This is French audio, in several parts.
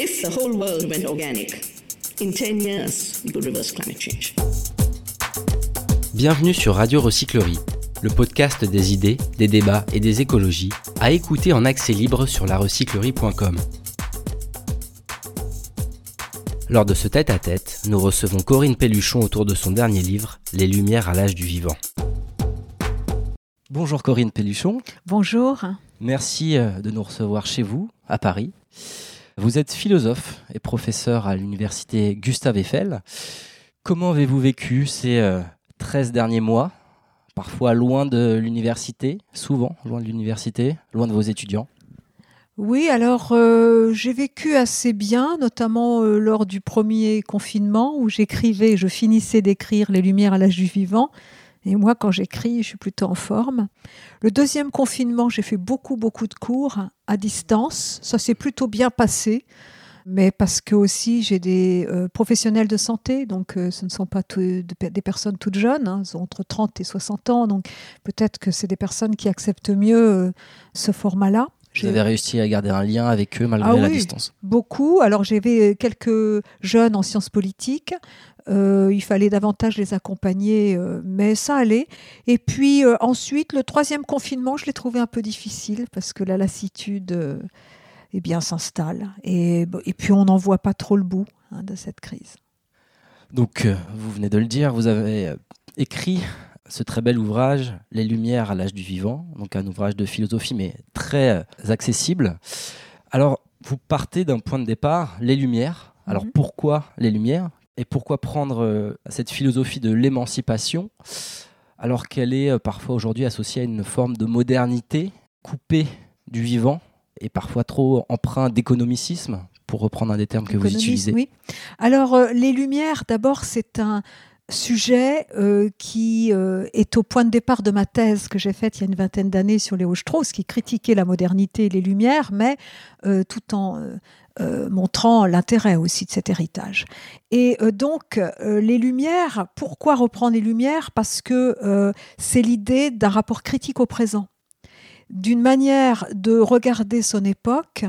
If the whole world went organic, in 10 years, we could reverse climate change. Bienvenue sur Radio Recyclerie, le podcast des idées, des débats et des écologies, à écouter en accès libre sur larecyclerie.com. Lors de ce tête-à-tête, nous recevons Corinne Pelluchon autour de son dernier livre, Les Lumières à l'âge du vivant. Bonjour Corinne Pelluchon. Bonjour. Merci euh, de nous recevoir chez vous, à Paris. Vous êtes philosophe et professeur à l'université Gustave Eiffel. Comment avez-vous vécu ces 13 euh, derniers mois Parfois loin de l'université, souvent loin de l'université, loin de vos étudiants? Oui, alors euh, j'ai vécu assez bien, notamment lors du premier confinement où j'écrivais, je finissais d'écrire Les Lumières à l'âge du vivant, et moi, quand j'écris, je suis plutôt en forme. Le deuxième confinement, j'ai fait beaucoup, beaucoup de cours à distance. Ça s'est plutôt bien passé, mais parce que aussi j'ai des euh, professionnels de santé, donc euh, ce ne sont pas des personnes toutes jeunes, hein, ont entre 30 et 60 ans, donc peut-être que c'est des personnes qui acceptent mieux euh, ce format-là. Vous avez réussi à garder un lien avec eux malgré ah la distance Beaucoup. Alors j'avais quelques jeunes en sciences politiques. Euh, il fallait davantage les accompagner, euh, mais ça allait. Et puis euh, ensuite, le troisième confinement, je l'ai trouvé un peu difficile parce que la lassitude eh bien, s'installe. Et, et, puis on n'en voit pas trop le bout hein, de cette crise. Donc, vous venez de le dire, vous avez écrit ce très bel ouvrage, Les Lumières à l'âge du vivant, donc un ouvrage de philosophie, mais très accessible. Alors, vous partez d'un point de départ, les Lumières. Alors, mhm. pourquoi les Lumières? Et pourquoi prendre euh, cette philosophie de l'émancipation? Alors qu'elle est euh, parfois aujourd'hui associée à une forme de modernité coupée du vivant et parfois trop empreinte d'économicisme, pour reprendre un des termes que vous utilisez Oui. Alors, euh, les Lumières, d'abord, c'est un sujet qui est au point de départ de ma thèse que j'ai faite il y a une vingtaine d'années sur Léo Strauss, qui critiquait la modernité et les Lumières, mais tout en euh, montrant l'intérêt aussi de cet héritage. Et euh, donc, euh, les Lumières, pourquoi reprendre les Lumières? Parce que c'est l'idée d'un rapport critique au présent, d'une manière de regarder son époque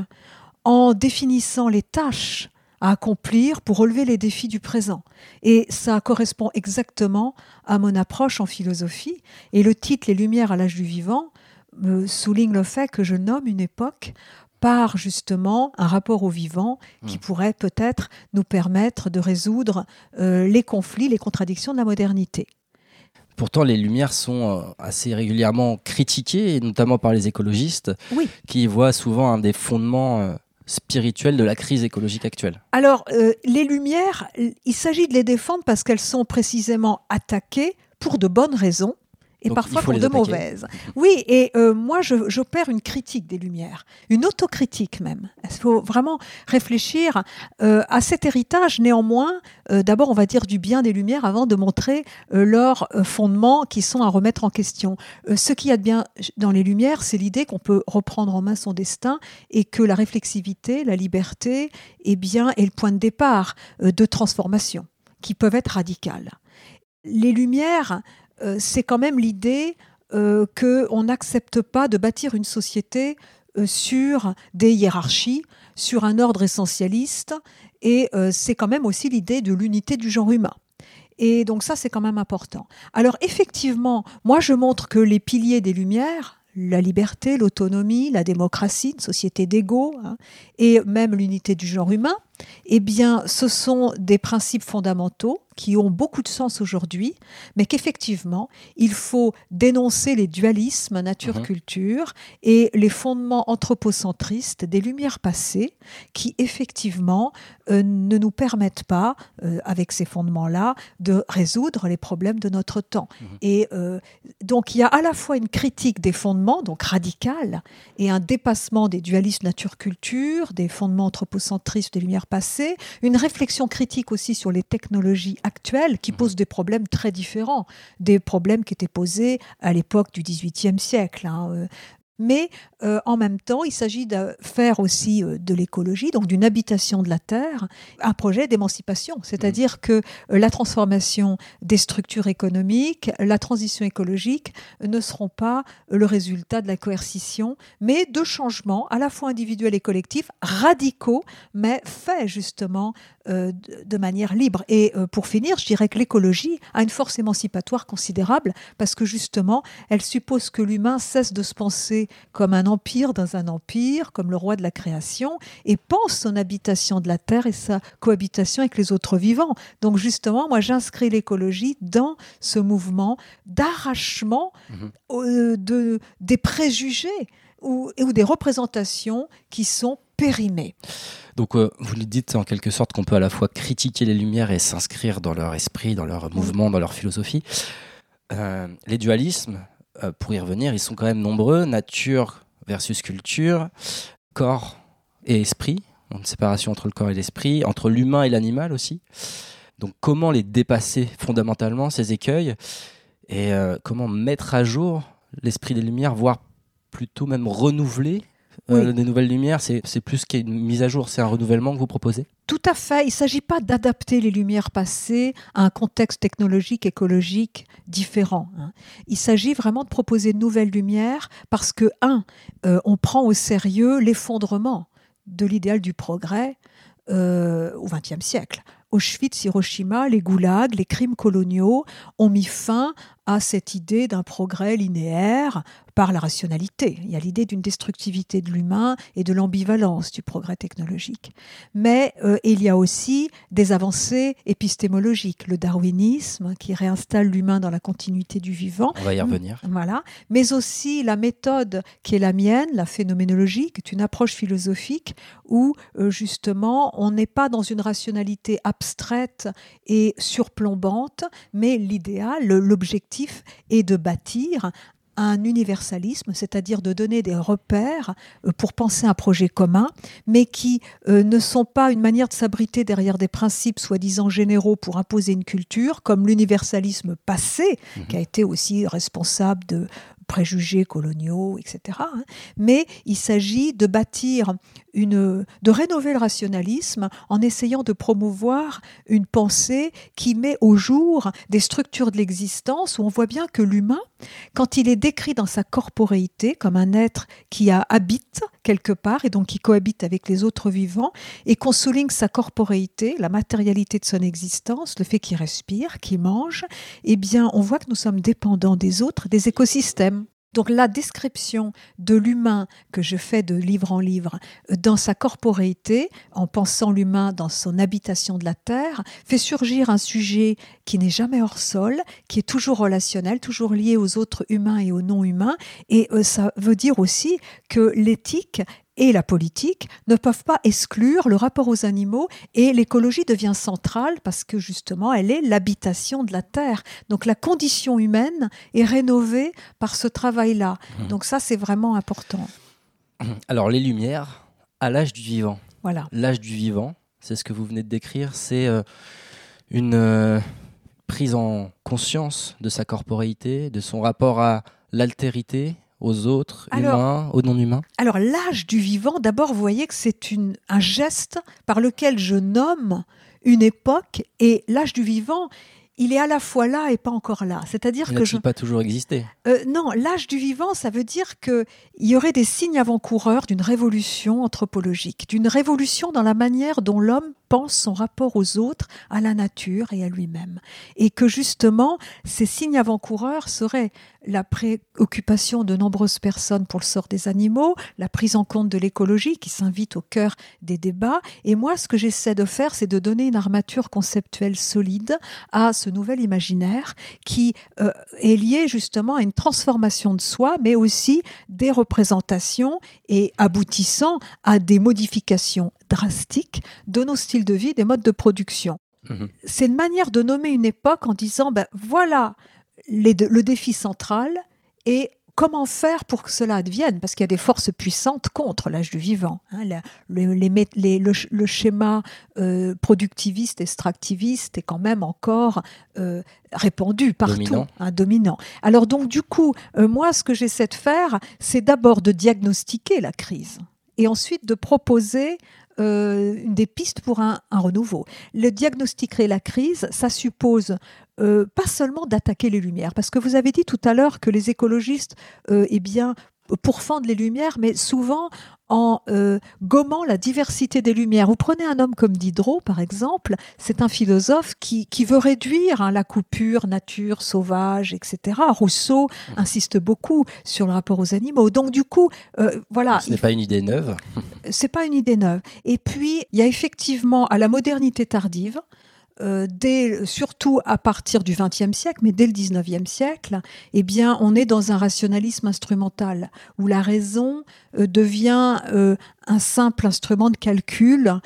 en définissant les tâches à accomplir pour relever les défis du présent. Et ça correspond exactement à mon approche en philosophie. Et le titre Les Lumières à l'âge du vivant me souligne le fait que je nomme une époque par justement un rapport au vivant qui hmm. pourrait peut-être nous permettre de résoudre euh, les conflits, les contradictions de la modernité. Pourtant, les Lumières sont euh, assez régulièrement critiquées, notamment par les écologistes, qui voient souvent un des fondements euh, spirituels de la crise écologique actuelle. Alors, les Lumières, il s'agit de les défendre parce qu'elles sont précisément attaquées pour de bonnes raisons et parfois pour de mauvaises. Oui, et euh, moi, j'opère une critique des Lumières, une autocritique même. Il faut vraiment réfléchir euh, à cet héritage? Néanmoins, euh, d'abord, on va dire du bien des Lumières avant de montrer leurs fondements qui sont à remettre en question. ce qu'il y a de bien dans les Lumières, c'est l'idée qu'on peut reprendre en main son destin et que la réflexivité, la liberté, eh bien, est le point de départ de transformation qui peuvent être radicales. Les Lumières euh, c'est quand même l'idée euh, qu'on n'accepte pas de bâtir une société euh, sur des hiérarchies, sur un ordre essentialiste, et c'est quand même aussi l'idée de l'unité du genre humain. Et donc ça, c'est quand même important. Alors effectivement, moi, je montre que les piliers des Lumières, la liberté, l'autonomie, la démocratie, une société d'égaux, hein, et même l'unité du genre humain, eh bien, ce sont des principes fondamentaux qui ont beaucoup de sens aujourd'hui, mais qu'effectivement, il faut dénoncer les dualismes nature-culture mhm. et les fondements anthropocentristes des lumières passées qui, effectivement, euh, ne nous permettent pas, euh, avec ces fondements-là, de résoudre les problèmes de notre temps. Mhm. Et euh, donc, il y a à la fois une critique des fondements, donc radicale, et un dépassement des dualismes nature-culture, des fondements anthropocentristes des lumières une réflexion critique aussi sur les technologies actuelles qui posent des problèmes très différents, des problèmes qui étaient posés à l'époque du XVIIIe siècle. Hein, euh, mais euh, en même temps, il s'agit de faire aussi euh, de l'écologie, donc d'une habitation de la Terre, un projet d'émancipation, c'est-à-dire mmh. que euh, la transformation des structures économiques, la transition écologique ne seront pas le résultat de la coercition, mais de changements à la fois individuels et collectifs, radicaux, mais faits justement de manière libre. Et pour finir, je dirais que l'écologie a une force émancipatoire considérable parce que justement, elle suppose que l'humain cesse de se penser comme un empire dans un empire, comme le roi de la création, et pense son habitation de la terre et sa cohabitation avec les autres vivants. Donc justement, moi j'inscris l'écologie dans ce mouvement d'arrachement mhm. euh, de, des préjugés ou, ou des représentations qui sont périmées. Donc euh, vous nous dites en quelque sorte qu'on peut à la fois critiquer les Lumières et s'inscrire dans leur esprit, dans leur mouvement, dans leur philosophie. Euh, les dualismes, euh, pour y revenir, ils sont quand même nombreux. Nature versus culture, corps et esprit, une séparation entre le corps et l'esprit, entre l'humain et l'animal aussi. Donc comment les dépasser fondamentalement, ces écueils, et comment mettre à jour l'esprit des Lumières, voire plutôt même renouveler euh, des nouvelles lumières, c'est plus qu'une mise à jour, c'est un renouvellement que vous proposez? Tout à fait. Il ne s'agit pas d'adapter les lumières passées à un contexte technologique, écologique différent. Hein. Il s'agit vraiment de proposer de nouvelles lumières parce que, un, euh, on prend au sérieux l'effondrement de l'idéal du progrès euh, au XXe siècle. Auschwitz, Hiroshima, les goulags, les crimes coloniaux ont mis fin à cette idée d'un progrès linéaire par la rationalité. Il y a l'idée d'une destructivité de l'humain et de l'ambivalence du progrès technologique. Mais euh, il y a aussi des avancées épistémologiques, le darwinisme qui réinstalle l'humain dans la continuité du vivant. On va y revenir. Voilà. Mais aussi la méthode qui est la mienne, la phénoménologie, qui est une approche philosophique où euh, justement on n'est pas dans une rationalité abstraite et surplombante, mais l'idéal, l'objectif est de bâtir un universalisme, c'est-à-dire de donner des repères euh, pour penser un projet commun, mais qui euh, ne sont pas une manière de s'abriter derrière des principes soi-disant généraux pour imposer une culture, comme l'universalisme passé, mhm. qui a été aussi responsable de préjugés coloniaux, etc. Hein. Mais il s'agit de bâtir une, de rénover le rationalisme en essayant de promouvoir une pensée qui met au jour des structures de l'existence où on voit bien que l'humain, quand il est décrit dans sa corporéité comme un être qui habite quelque part et donc qui cohabite avec les autres vivants, et qu'on souligne sa corporéité, la matérialité de son existence, le fait qu'il respire, qu'il mange, eh bien, on voit que nous sommes dépendants des autres, des écosystèmes. Donc la description de l'humain que je fais de livre en livre dans sa corporéité, en pensant l'humain dans son habitation de la Terre, fait surgir un sujet qui n'est jamais hors sol, qui est toujours relationnel, toujours lié aux autres humains et aux non-humains. Et euh, ça veut dire aussi que l'éthique et la politique ne peuvent pas exclure le rapport aux animaux et l'écologie devient centrale parce que justement elle est l'habitation de la terre. Donc la condition humaine est rénovée par ce travail-là. Mmh. Donc ça c'est vraiment important. Alors les lumières à l'âge du vivant. Voilà. L'âge du vivant, c'est ce que vous venez de décrire, c'est euh, une euh, prise en conscience de sa corporéité, de son rapport à l'altérité, aux autres humains, aux non-humains Alors l'âge du vivant, d'abord, vous voyez que c'est un geste par lequel je nomme une époque et l'âge du vivant, il est à la fois là et pas encore là. C'est-à-dire que je pas toujours existé? Euh, non, l'âge du vivant, ça veut dire que il y aurait des signes avant-coureurs d'une révolution anthropologique, d'une révolution dans la manière dont l'homme pense son rapport aux autres, à la nature et à lui-même. Et que justement, ces signes avant-coureurs seraient la préoccupation de nombreuses personnes pour le sort des animaux, la prise en compte de l'écologie qui s'invite au cœur des débats. Et moi, ce que j'essaie de faire, c'est de donner une armature conceptuelle solide à ce nouvel imaginaire qui euh, est lié justement à une transformation de soi, mais aussi des représentations et aboutissant à des modifications drastique de nos styles de vie, des modes de production. Mhm. C'est une manière de nommer une époque en disant, ben, voilà le défi central et comment faire pour que cela advienne Parce qu'il y a des forces puissantes contre l'âge du vivant. Hein. le, schéma euh, productiviste, extractiviste est quand même encore euh, répandu partout, dominant. Hein, dominant. Alors donc du coup, euh, moi, ce que j'essaie de faire, c'est d'abord de diagnostiquer la crise et ensuite de proposer des pistes pour un, renouveau. Le diagnostiquer la crise, ça suppose euh, pas seulement d'attaquer les lumières, parce que vous avez dit tout à l'heure que les écologistes, euh, eh bien, pourfendent les lumières, mais souvent en euh, gommant la diversité des lumières. Vous prenez un homme comme Diderot, par exemple, c'est un philosophe qui, veut réduire hein, la coupure nature, sauvage, etc. Rousseau insiste beaucoup sur le rapport aux animaux. Donc du coup, voilà. Ce n'est pas une idée neuve. C'est pas une idée neuve. Et puis, il y a effectivement à la modernité tardive, euh, dès, surtout à partir du XXe siècle, mais dès le XIXe siècle, eh bien, on est dans un rationalisme instrumental où la raison euh, devient euh, un simple instrument de calcul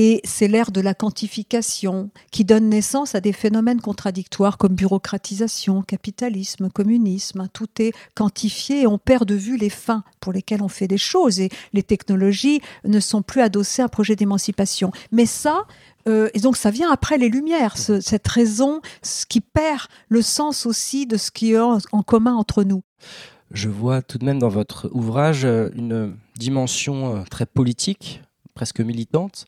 et c'est l'ère de la quantification qui donne naissance à des phénomènes contradictoires comme bureaucratisation, capitalisme, communisme. Tout est quantifié et on perd de vue les fins pour lesquelles on fait des choses. Et les technologies ne sont plus adossées à un projet d'émancipation. Mais ça, euh, et donc ça vient après les Lumières, cette raison ce qui perd le sens aussi de ce qui est en, commun entre nous. Je vois tout de même dans votre ouvrage euh, une dimension euh, très politique, presque militante.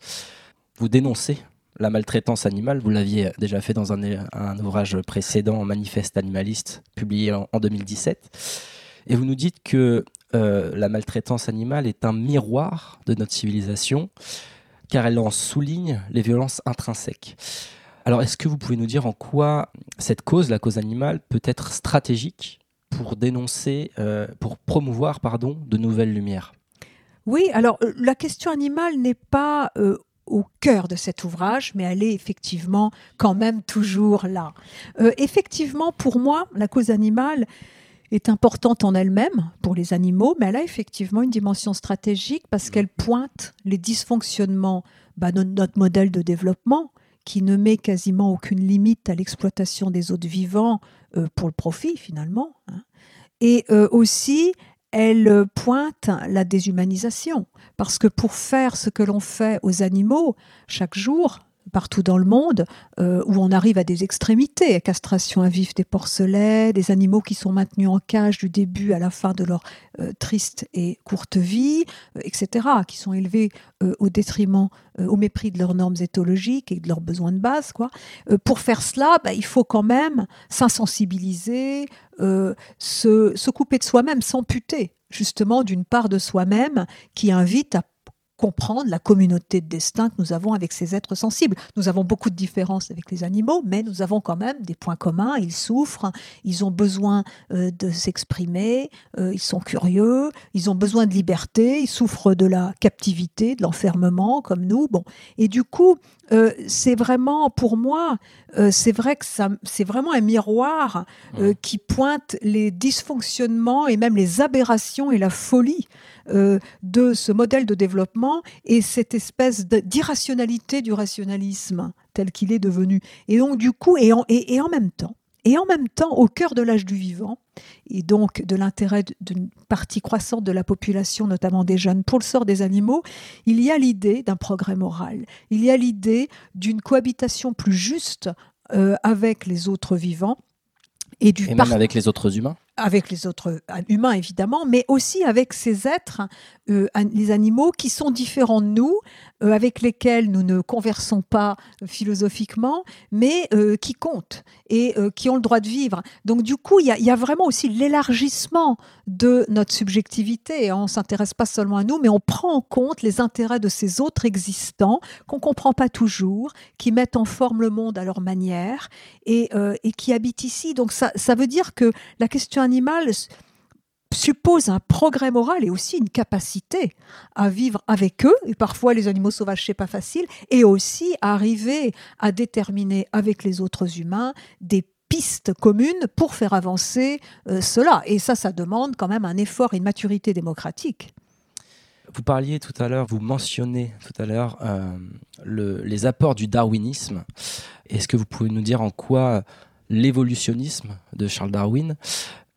Vous dénoncez la maltraitance animale. Vous l'aviez déjà fait dans un, ouvrage précédent, Manifeste animaliste, publié en, 2017. Et vous nous dites que la maltraitance animale est un miroir de notre civilisation car elle en souligne les violences intrinsèques. Alors, est-ce que vous pouvez nous dire en quoi cette cause, la cause animale, peut être stratégique pour dénoncer, euh, pour promouvoir, pardon, de nouvelles lumières? Oui, alors euh, la question animale n'est pas euh, au cœur de cet ouvrage, mais elle est effectivement quand même toujours là. effectivement, pour moi, la cause animale, est importante en elle-même pour les animaux, mais elle a effectivement une dimension stratégique parce mmh. qu'elle pointe les dysfonctionnements bah, de notre modèle de développement qui ne met quasiment aucune limite à l'exploitation des autres vivants euh, pour le profit finalement. Hein. Et euh, aussi, elle pointe la déshumanisation, parce que pour faire ce que l'on fait aux animaux chaque jour, partout dans le monde euh, où on arrive à des extrémités, castration à vif des porcelets, des animaux qui sont maintenus en cage du début à la fin de leur euh, triste et courte vie, euh, etc., qui sont élevés au détriment, au mépris de leurs normes éthologiques et de leurs besoins de base. Quoi. pour faire cela, bah, il faut quand même s'insensibiliser, se, se couper de soi-même, s'amputer justement d'une part de soi-même qui invite à comprendre la communauté de destin que nous avons avec ces êtres sensibles. Nous avons beaucoup de différences avec les animaux, mais nous avons quand même des points communs. Ils souffrent, ils ont besoin euh, de s'exprimer, euh, ils sont curieux, ils ont besoin de liberté, ils souffrent de la captivité, de l'enfermement, comme nous. Bon, et du coup, euh, c'est vraiment, pour moi, c'est vrai que c'est vraiment un miroir qui pointe les dysfonctionnements et même les aberrations et la folie de ce modèle de développement et cette espèce d'irrationalité du rationalisme tel qu'il est devenu. Et donc, du coup, et en, et, en même temps, et en même temps, au cœur de l'âge du vivant, et donc de l'intérêt d'une partie croissante de la population, notamment des jeunes, pour le sort des animaux, il y a l'idée d'un progrès moral. Il y a l'idée d'une cohabitation plus juste euh, avec les autres vivants. Et, du et même avec les autres humains avec les autres humains évidemment, mais aussi avec ces êtres, euh, les animaux qui sont différents de nous, euh, avec lesquels nous ne conversons pas philosophiquement, mais euh, qui comptent et qui ont le droit de vivre. Donc du coup, il y, a vraiment aussi l'élargissement de notre subjectivité. On ne s'intéresse pas seulement à nous, mais on prend en compte les intérêts de ces autres existants qu'on ne comprend pas toujours, qui mettent en forme le monde à leur manière et, et qui habitent ici. Donc ça, ça veut dire que la question animale suppose un progrès moral et aussi une capacité à vivre avec eux, et parfois les animaux sauvages, c'est pas facile, et aussi arriver à déterminer avec les autres humains des pistes communes pour faire avancer euh, cela. Et ça, ça demande quand même un effort et une maturité démocratique. Vous parliez tout à l'heure, vous mentionnez tout à l'heure euh, les apports du darwinisme. Est-ce que vous pouvez nous dire en quoi l'évolutionnisme de Charles Darwin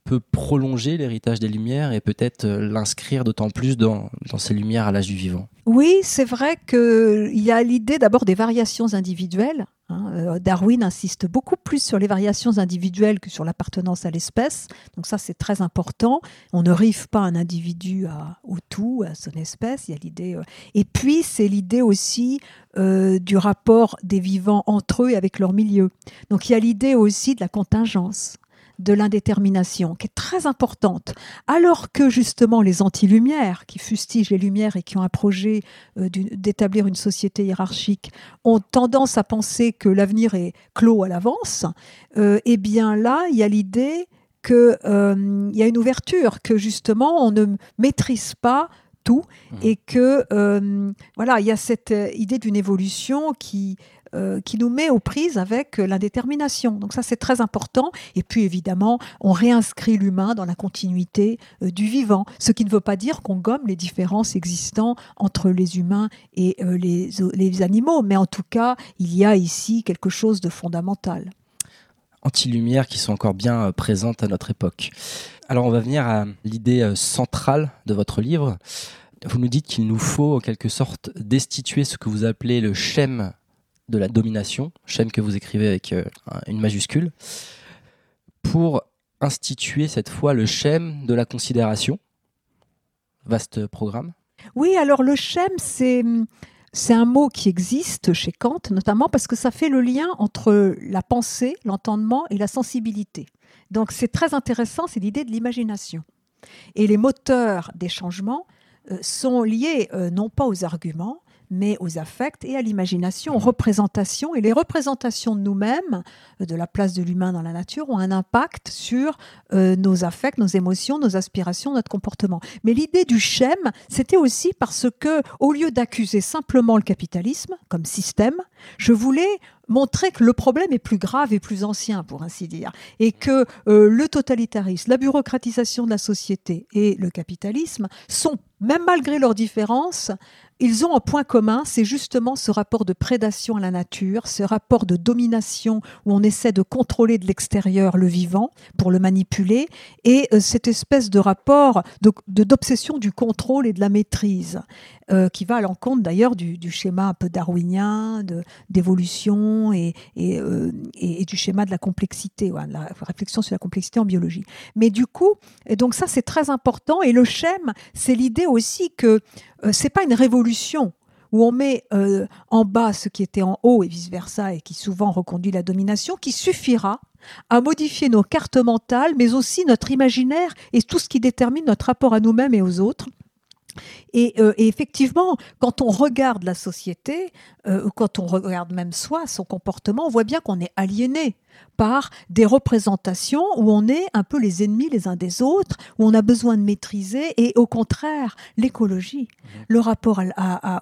peut prolonger l'héritage des Lumières et peut-être euh, l'inscrire d'autant plus dans, ces Lumières à l'âge du vivant Oui, c'est vrai qu'il y a l'idée d'abord des variations individuelles. Hein. Euh, Darwin insiste beaucoup plus sur les variations individuelles que sur l'appartenance à l'espèce. Donc ça, c'est très important. On ne rive pas un individu au tout, à son espèce. Il y a l'idée. Euh, et puis, c'est l'idée aussi du rapport des vivants entre eux et avec leur milieu. Donc il y a l'idée aussi de la contingence de l'indétermination, qui est très importante, alors que justement les anti-lumières, qui fustigent les lumières et qui ont un projet euh, d'établir une société hiérarchique, ont tendance à penser que l'avenir est clos à l'avance, euh, eh bien là, il y a l'idée qu'il euh, y a une ouverture, que justement on ne maîtrise pas tout mmh. et que voilà il y a cette idée d'une évolution qui euh, qui nous met aux prises avec euh, l'indétermination. Donc ça, c'est très important. Et puis, évidemment, on réinscrit l'humain dans la continuité euh, du vivant, ce qui ne veut pas dire qu'on gomme les différences existantes entre les humains et les, animaux, mais en tout cas, il y a ici quelque chose de fondamental anti-lumière qui sont encore bien présentes à notre époque. Alors on va venir à l'idée centrale de votre livre. Vous nous dites qu'il nous faut en quelque sorte destituer ce que vous appelez le schème de la domination, schème que vous écrivez avec euh, une majuscule, pour instituer cette fois le schème de la considération. Vaste programme. Oui, alors le schème, c'est c'est un mot qui existe chez Kant, notamment parce que ça fait le lien entre la pensée, l'entendement et la sensibilité. Donc c'est très intéressant, c'est l'idée de l'imagination. Et les moteurs des changements euh, sont liés euh, non pas aux arguments, mais aux affects et à l'imagination, aux représentations. Et les représentations de nous-mêmes, euh, de la place de l'humain dans la nature, ont un impact sur euh, nos affects, nos émotions, nos aspirations, notre comportement. Mais l'idée du schème, c'était aussi parce que, au lieu d'accuser simplement le capitalisme comme système, je voulais montrer que le problème est plus grave et plus ancien, pour ainsi dire, et que euh, le totalitarisme, la bureaucratisation de la société et le capitalisme sont, même malgré leurs différences, ils ont un point commun, c'est justement ce rapport de prédation à la nature, ce rapport de domination où on essaie de contrôler de l'extérieur le vivant pour le manipuler, et euh, cette espèce de rapport d'obsession du contrôle et de la maîtrise, euh, qui va à l'encontre d'ailleurs du, schéma un peu darwinien d'évolution euh, et, du schéma de la complexité, de la réflexion sur la complexité en biologie. Mais du coup, et donc ça c'est très important, et le schème, c'est l'idée aussi que euh, c'est pas une révolution où on met euh, en bas ce qui était en haut et vice-versa, et qui souvent reconduit la domination, qui suffira à modifier nos cartes mentales, mais aussi notre imaginaire et tout ce qui détermine notre rapport à nous-mêmes et aux autres. Euh, et, effectivement, quand on regarde la société, euh, quand on regarde même soi, son comportement, on voit bien qu'on est aliéné par des représentations où on est un peu les ennemis les uns des autres, où on a besoin de maîtriser, et au contraire, l'écologie, mmh. le rapport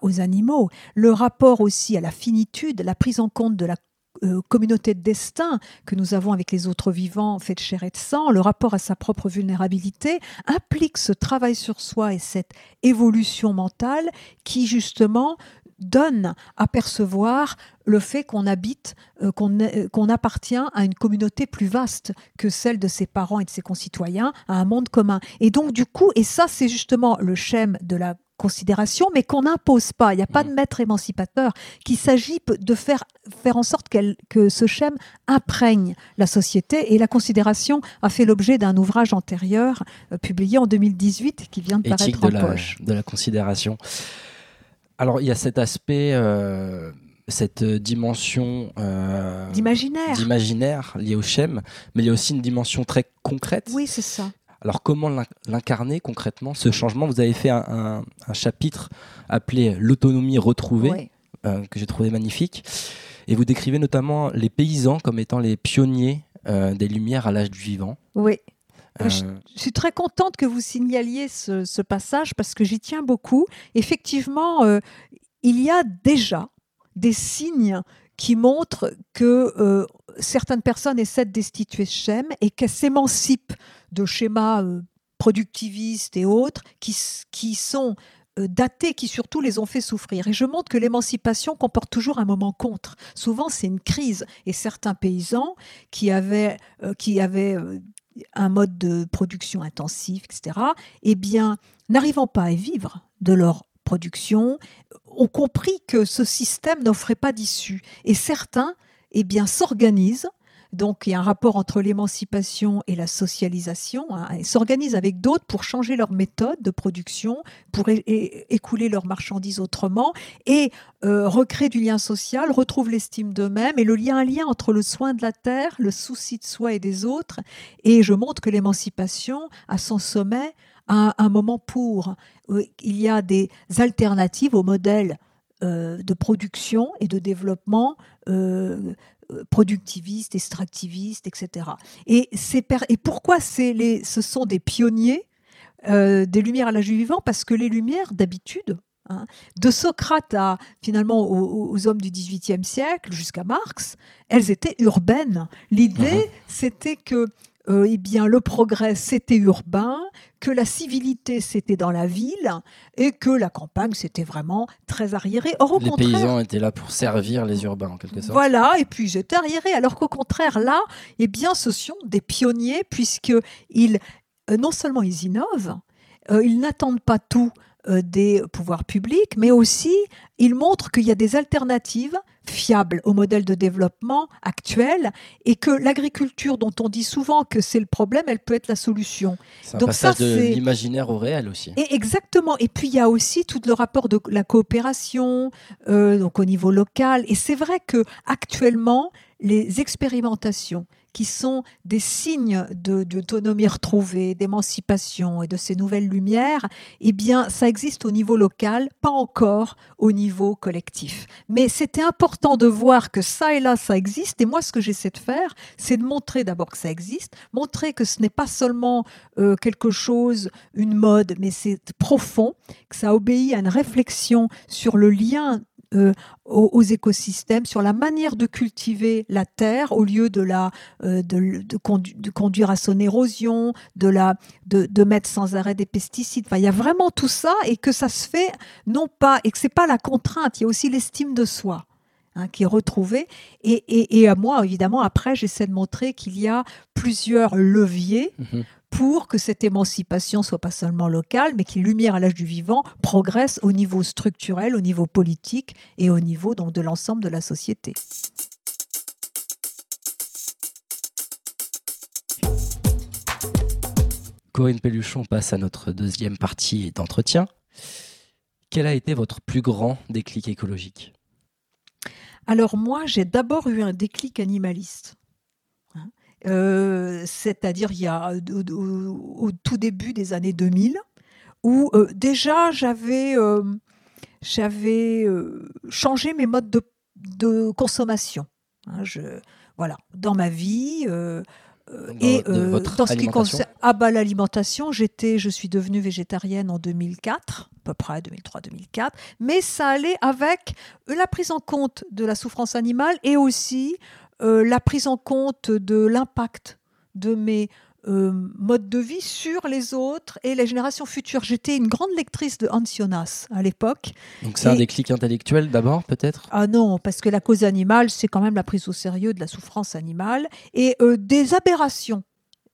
aux animaux, le rapport aussi à la finitude, la prise en compte de la euh, communauté de destin que nous avons avec les autres vivants faits de chair et de sang, le rapport à sa propre vulnérabilité, implique ce travail sur soi et cette évolution mentale qui justement donne à percevoir le fait qu'on habite, euh, euh, qu'on appartient à une communauté plus vaste que celle de ses parents et de ses concitoyens, à un monde commun. Et donc du coup, et ça c'est justement le schème de la considération, mais qu'on n'impose pas. Il n'y a pas de mm. maître émancipateur, qu'il s'agit de faire, faire en sorte que ce schème imprègne la société. Et la considération a fait l'objet d'un ouvrage antérieur euh, publié en 2018 qui vient de paraître en de poche. La, de la considération. Alors, il y a cet aspect. Euh, cette dimension euh, d'imaginaire liée au schème, mais il y a aussi une dimension très concrète. Oui, c'est ça. Alors comment l'incarner concrètement, ce changement? Vous avez fait un, chapitre appelé L'autonomie retrouvée, euh, que j'ai trouvé magnifique. Et vous décrivez notamment les paysans comme étant les pionniers euh, des Lumières à l'âge du vivant. Oui. Euh, je, suis très contente que vous signaliez ce, passage parce que j'y tiens beaucoup. Effectivement, il y a déjà des signes qui montrent que certaines personnes essaient de destituer ce schème et qu'elles s'émancipent de schémas euh, productivistes et autres qui, qui sont euh, datés, qui surtout les ont fait souffrir. Et je montre que l'émancipation comporte toujours un moment contre. Souvent, c'est une crise. Et certains paysans qui avaient, euh, qui avaient un mode de production intensif, etc., eh bien, n'arrivant pas à vivre de leur production, ont compris que ce système n'offrait pas d'issue. Et certains, eh bien, s'organisent donc il y a un rapport entre l'émancipation et la socialisation. Hein, Ils s'organisent avec d'autres pour changer leur méthode de production, pour écouler leurs marchandises autrement et euh, recréer du lien social, retrouvent l'estime d'eux-mêmes et le lien, un lien entre le soin de la terre, le souci de soi et des autres. Et je montre que l'émancipation, à son sommet, a un moment pour. Euh, il y a des alternatives au modèle de production et de développement productivistes, extractivistes, etc. Et, et pourquoi les, ce sont des pionniers euh, des Lumières à l'âge du vivant Parce que les Lumières, d'habitude, hein, de Socrate à finalement aux, hommes du XVIIIe siècle jusqu'à Marx, elles étaient urbaines. L'idée, mhm. c'était que euh, eh bien, le progrès, c'était urbain, que la civilité, c'était dans la ville, et que la campagne, c'était vraiment très arriéré. Or, au les paysans étaient là pour servir les urbains, en quelque sorte. Voilà, et puis ils étaient arriérés. Alors qu'au contraire, là, eh bien, ce sont des pionniers, puisqu'ils, euh, non seulement ils innovent, euh, ils n'attendent pas tout des pouvoirs publics, mais aussi il montre qu'il y a des alternatives fiables au modèle de développement actuel et que l'agriculture dont on dit souvent que c'est le problème, elle peut être la solution. Un Donc passage ça, de l'imaginaire au réel aussi. Et exactement. Et puis il y a aussi tout le rapport de la coopération, euh, donc au niveau local. Et c'est vrai que actuellement, les expérimentations qui sont des signes d'autonomie retrouvée, d'émancipation et de ces nouvelles lumières, eh bien, ça existe au niveau local, pas encore au niveau collectif. Mais c'était important de voir que ça et là, ça existe. Et moi, ce que j'essaie de faire, c'est de montrer d'abord que ça existe, montrer que ce n'est pas seulement euh, quelque chose, une mode, mais c'est profond, que ça obéit à une réflexion sur le lien euh, aux, écosystèmes, sur la manière de cultiver la terre au lieu de la euh, de, conduire à son érosion, de la de, mettre sans arrêt des pesticides. Enfin, il y a vraiment tout ça et que ça se fait non pas et que c'est pas la contrainte, il y a aussi l'estime de soi. Hein, qui est retrouvée. Et, et, et, à moi, évidemment, après, j'essaie de montrer qu'il y a plusieurs leviers mhm pour que cette émancipation soit pas seulement locale, mais qu'il lumière à l'âge du vivant progresse au niveau structurel, au niveau politique et au niveau donc de l'ensemble de la société. Corinne Pelluchon passe à notre deuxième partie d'entretien. Quel a été votre plus grand déclic écologique? Alors moi, j'ai d'abord eu un déclic animaliste. Euh, c'est-à-dire il y a au, tout début des années 2000, où euh, déjà j'avais euh, j'avais changé mes modes de, consommation. Hein, je, voilà, dans ma vie. et dans ce qui concerne ah bah, l'alimentation, j'étais, je suis devenue végétarienne en 2004, à peu près 2003-2004, mais ça allait avec la prise en compte de la souffrance animale et aussi euh, la prise en compte de l'impact de mes euh, modes de vie sur les autres et les générations futures. J'étais une grande lectrice de Hans Jonas à l'époque. Donc c'est un déclic intellectuel d'abord peut-être? Ah non, parce que la cause animale, c'est quand même la prise au sérieux de la souffrance animale et euh, des aberrations.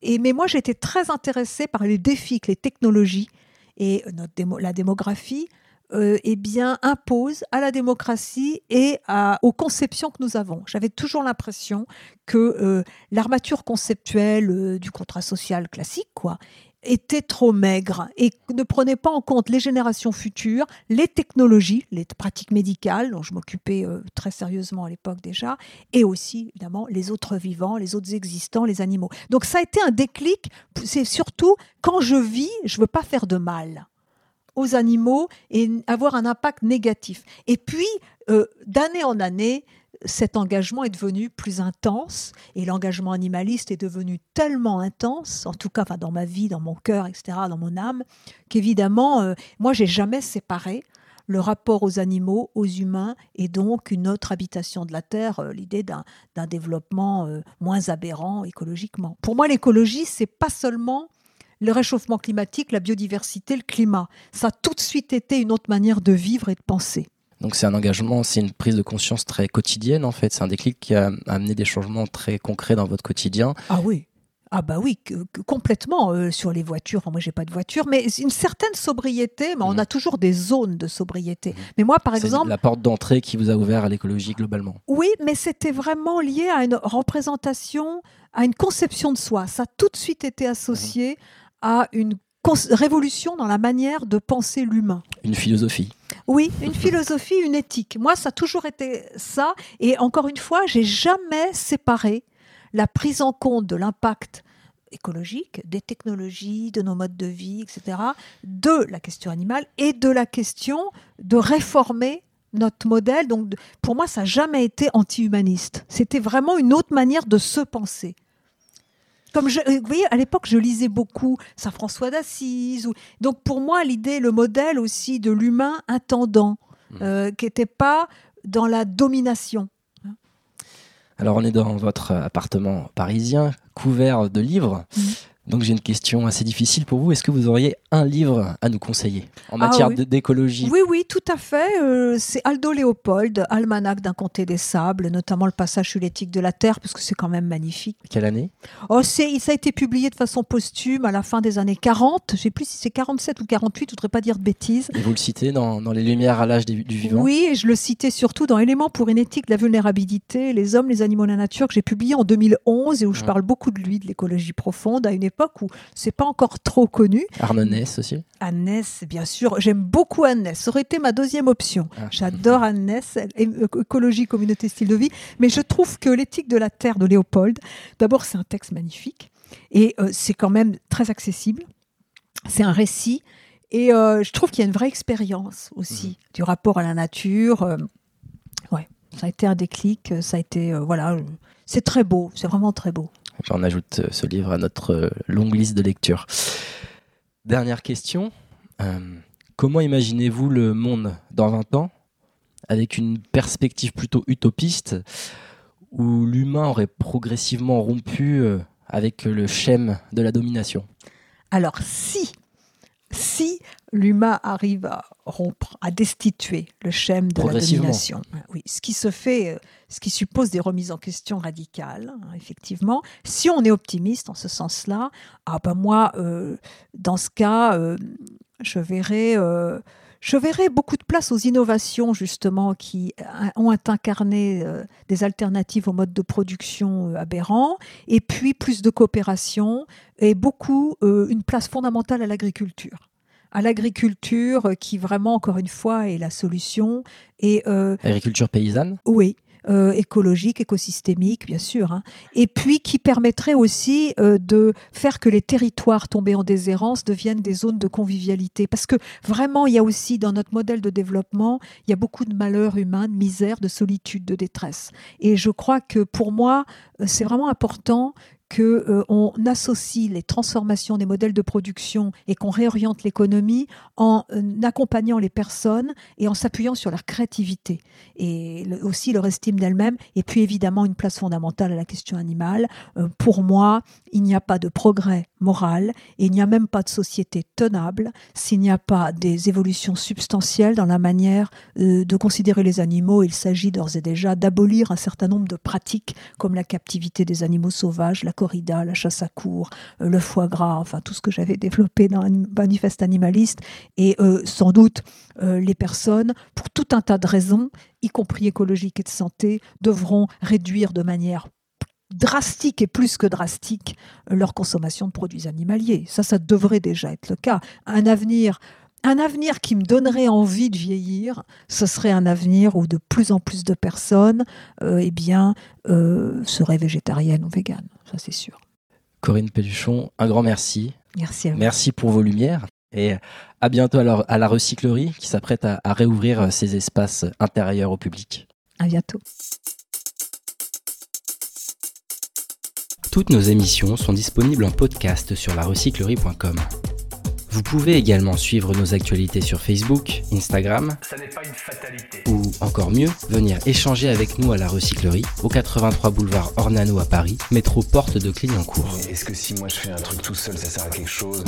Et, mais moi, j'étais très intéressée par les défis que les technologies et notre la démographie euh, eh bien, impose à la démocratie et aux conceptions que nous avons. J'avais toujours l'impression que euh, l'armature conceptuelle euh, du contrat social classique, quoi, était trop maigre et ne prenait pas en compte les générations futures, les technologies, les pratiques médicales, dont je m'occupais très sérieusement à l'époque déjà, et aussi évidemment les autres vivants, les autres existants, les animaux. Donc ça a été un déclic, c'est surtout quand je vis, je veux pas faire de mal aux animaux et avoir un impact négatif. Et puis, euh, d'année en année, cet engagement est devenu plus intense et l'engagement animaliste est devenu tellement intense, en tout cas dans ma vie, dans mon cœur, etc., dans mon âme, qu'évidemment, euh, moi, j'ai jamais séparé le rapport aux animaux, aux humains, et donc une autre habitation de la Terre, euh, l'idée d'un développement moins aberrant écologiquement. Pour moi, l'écologie, c'est pas seulement le réchauffement climatique, la biodiversité, le climat. Ça a tout de suite été une autre manière de vivre et de penser. Donc c'est un engagement, c'est une prise de conscience très quotidienne en fait. C'est un déclic qui a amené des changements très concrets dans votre quotidien. Ah oui. Ah bah oui, complètement euh, sur les voitures. moi, j'ai pas de voiture, mais une certaine sobriété. Mais on mhm. a toujours des zones de sobriété. Mhm. Mais moi, par exemple, la porte d'entrée qui vous a ouvert à l'écologie globalement. Oui, mais c'était vraiment lié à une représentation, à une conception de soi. Ça a tout de suite été associé mhm. à une révolution dans la manière de penser l'humain. Une philosophie. Oui, une philosophie, une éthique. Moi, ça a toujours été ça. Et encore une fois, j'ai jamais séparé la prise en compte de l'impact écologique, des technologies, de nos modes de vie, etc., de la question animale et de la question de réformer notre modèle. Donc, pour moi, ça n'a jamais été anti-humaniste. C'était vraiment une autre manière de se penser. Comme je, vous voyez, à l'époque, je lisais beaucoup Saint François d'Assise. Donc, pour moi, l'idée, le modèle aussi de l'humain intendant, mmh. euh, qui n'était pas dans la domination. Alors on est dans votre appartement parisien, couvert de livres. Mhm. Donc j'ai une question assez difficile pour vous. Est-ce que vous auriez un livre à nous conseiller en ah matière d'écologie? Oui, oui, tout à fait. Euh, c'est Aldo Léopold, Almanach d'un comté des sables, notamment le passage sur l'éthique de la Terre, parce que c'est quand même magnifique. Quelle année? Oh, Ça a été publié de façon posthume à la fin des années 40. Je ne sais plus si c'est 47 ou 48, je ne voudrais pas dire de bêtises. Et vous le citez dans, Les Lumières à l'âge du vivant? Oui, et je le citais surtout dans Éléments pour une éthique de la vulnérabilité, les hommes, les animaux, la nature, que j'ai publié en 2011 et où je parle beaucoup de lui, de l'écologie profonde, à une époque où c'est pas encore trop connu. Arnonès aussi Annès, bien sûr. J'aime beaucoup Annès. Ça aurait été ma deuxième option. Ah. J'adore Annès, écologie, communauté, style de vie. Mais je trouve que l'éthique de la Terre de Léopold, d'abord, c'est un texte magnifique. Et euh, c'est quand même très accessible. C'est un récit. Et euh, je trouve qu'il y a une vraie expérience aussi mhm. du rapport à la nature. Euh, ouais, ça a été un déclic. Ça a été, voilà, c'est très beau. C'est vraiment très beau. On ajoute ce livre à notre longue liste de lecture. Dernière question. Euh, comment imaginez-vous le monde dans 20 ans? Avec une perspective plutôt utopiste où l'humain aurait progressivement rompu euh, avec le schème de la domination? Alors si, si l'humain arrive à rompre, à destituer le schème de la domination. Oui, ce qui se fait, euh, ce qui suppose des remises en question radicales, hein, effectivement. Si on est optimiste en ce sens-là, ah ben moi, euh, dans ce cas, euh, je verrais. Je verrais beaucoup de place aux innovations justement qui ont incarné des alternatives au mode de production aberrant, et puis plus de coopération et beaucoup une place fondamentale à l'agriculture à l'agriculture qui vraiment, encore une fois, est la solution. Et, euh, Agriculture paysanne? Oui. Euh, écologique, écosystémique, bien sûr, hein. et puis qui permettrait aussi euh, de faire que les territoires tombés en déshérence deviennent des zones de convivialité. Parce que vraiment, il y a aussi dans notre modèle de développement, il y a beaucoup de malheurs humains, de misère, de solitude, de détresse. Et je crois que pour moi, c'est vraiment important qu'on euh, associe les transformations des modèles de production et qu'on réoriente l'économie en euh, accompagnant les personnes et en s'appuyant sur leur créativité et aussi leur estime d'elles-mêmes et puis évidemment une place fondamentale à la question animale. Euh, pour moi, il n'y a pas de progrès moral et il n'y a même pas de société tenable s'il n'y a pas des évolutions substantielles dans la manière de considérer les animaux. Il s'agit d'ores et déjà d'abolir un certain nombre de pratiques comme la captivité des animaux sauvages, la corrida, la chasse à cour, euh, le foie gras, enfin tout ce que j'avais développé dans un manifeste animaliste. Et euh, sans doute, euh, les personnes, pour tout un tas de raisons, y compris écologiques et de santé, devront réduire de manière drastique et plus que drastique leur consommation de produits animaliers. Ça, ça devrait déjà être le cas. Un avenir un avenir qui me donnerait envie de vieillir, ce serait un avenir où de plus en plus de personnes euh, eh bien, euh, seraient végétariennes ou véganes, ça c'est sûr. Corinne Pelluchon, un grand merci. Merci à vous. Merci pour vos lumières et à bientôt à à la recyclerie qui s'apprête à, à réouvrir ses espaces intérieurs au public. À bientôt. Toutes nos émissions sont disponibles en podcast sur larecyclerie.com. Vous pouvez également suivre nos actualités sur Facebook, Instagram, ou encore mieux, venir échanger avec nous à la recyclerie, au 83 boulevard Ornano à Paris, métro porte de Clignancourt. Est-ce que si moi je fais un truc tout seul, ça sert à quelque chose?